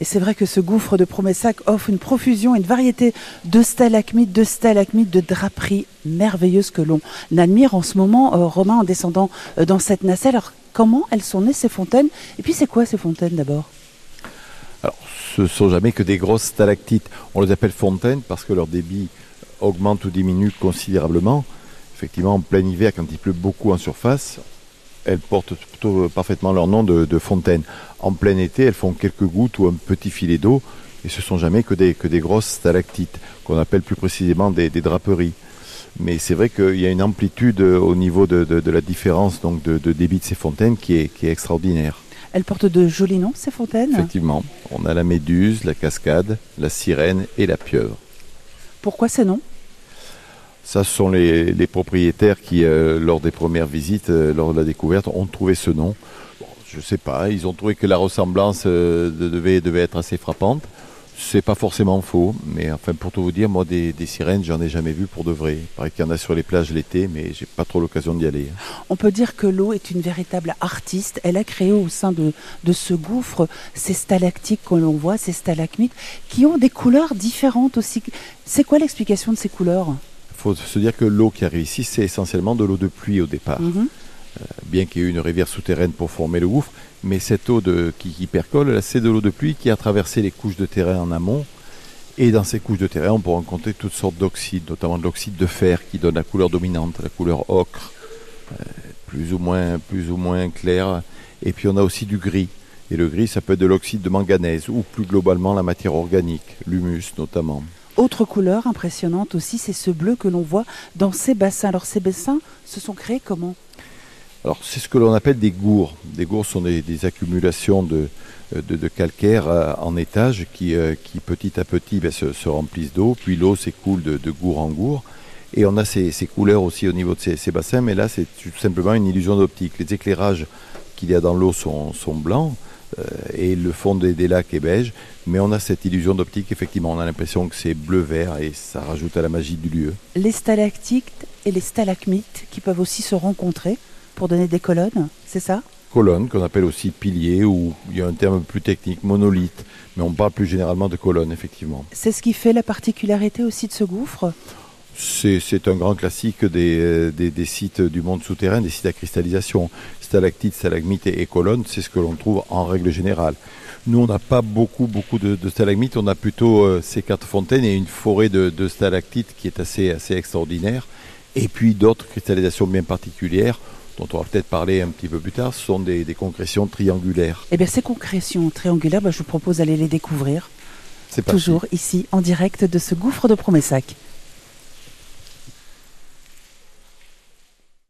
Et c'est vrai que ce gouffre de Promessac offre une profusion, une variété de stalagmites, de stalagmites, de draperies merveilleuses que l'on admire en ce moment, euh, Romain, en descendant euh, dans cette nacelle. Alors, comment elles sont nées ces fontaines? Et puis, c'est quoi ces fontaines d'abord? Alors, ce ne sont jamais que des grosses stalactites. On les appelle fontaines parce que leur débit augmente ou diminue considérablement. Effectivement, en plein hiver, quand il pleut beaucoup en surface, elles portent plutôt parfaitement leur nom de, fontaine. En plein été, elles font quelques gouttes ou un petit filet d'eau, et ce sont jamais que des, que des grosses stalactites, qu'on appelle plus précisément des, draperies. Mais c'est vrai qu'il y a une amplitude au niveau de, la différence donc de, débit de ces fontaines qui est, qui est extraordinaire. Elles portent de jolis noms, ces fontaines? Effectivement. On a la méduse, la cascade, la sirène et la pieuvre. Pourquoi ces noms? Ça, ce sont les, propriétaires qui, euh, lors des premières visites, euh, lors de la découverte, ont trouvé ce nom. je ne sais pas, ils ont trouvé que la ressemblance euh, devait, être assez frappante. C'est pas forcément faux, mais enfin pour tout vous dire, moi des, sirènes, j'en ai jamais vu pour de vrai. Il paraît qu'il y en a sur les plages l'été, mais j'ai pas trop l'occasion d'y aller. On peut dire que l'eau est une véritable artiste. Elle a créé au sein de, ce gouffre ces stalactites que l'on voit, ces stalagmites, qui ont des couleurs différentes aussi. C'est quoi l'explication de ces couleurs? Faut se dire que l'eau qui arrive ici, c'est essentiellement de l'eau de pluie au départ. Mhm. Euh, bien qu'il y ait eu une rivière souterraine pour former le gouffre, mais cette eau de, qui, percole, c'est de l'eau de pluie qui a traversé les couches de terrain en amont. Et dans ces couches de terrain, on peut rencontrer toutes sortes d'oxydes, notamment de l'oxyde de fer qui donne la couleur dominante, la couleur ocre, euh, plus ou moins, plus ou moins claire. Et puis on a aussi du gris. Et le gris, ça peut être de l'oxyde de manganèse ou plus globalement la matière organique, l'humus notamment. Autre couleur impressionnante aussi, c'est ce bleu que l'on voit dans ces bassins. Alors ces bassins se sont créés comment? Alors c'est ce que l'on appelle des gours. Des gours sont des, accumulations de, calcaire euh, en étage qui, euh, qui petit à petit ben, se, remplissent d'eau, puis l'eau s'écoule de, de gour en gour. Et on a ces, couleurs aussi au niveau de ces, bassins, mais là c'est tout simplement une illusion d'optique. Les éclairages qu'il y a dans l'eau sont, blancs, et le fond des, lacs est beige. Mais on a cette illusion d'optique, effectivement, on a l'impression que c'est bleu-vert et ça rajoute à la magie du lieu. Les stalactites et les stalagmites qui peuvent aussi se rencontrer pour donner des colonnes, c'est ça? Colonnes, qu'on appelle aussi piliers, ou il y a un terme plus technique, monolithe, mais on parle plus généralement de colonnes, effectivement. C'est ce qui fait la particularité aussi de ce gouffre c'est un grand classique euh, des, des, sites du monde souterrain, des sites à cristallisation. Stalactites, stalagmites et, colonnes, c'est ce que l'on trouve en règle générale. Nous, on n'a pas beaucoup, beaucoup de, stalagmites, on a plutôt euh, ces quatre fontaines et une forêt de, stalactites qui est assez, assez extraordinaire. Et puis d'autres cristallisations bien particulières dont on va peut-être parler un petit peu plus tard, ce sont des, concrétions triangulaires. Eh bien, ces concrétions triangulaires, bah, je vous propose d'aller les découvrir. C'est Toujours ici, en direct de ce gouffre de Promessac.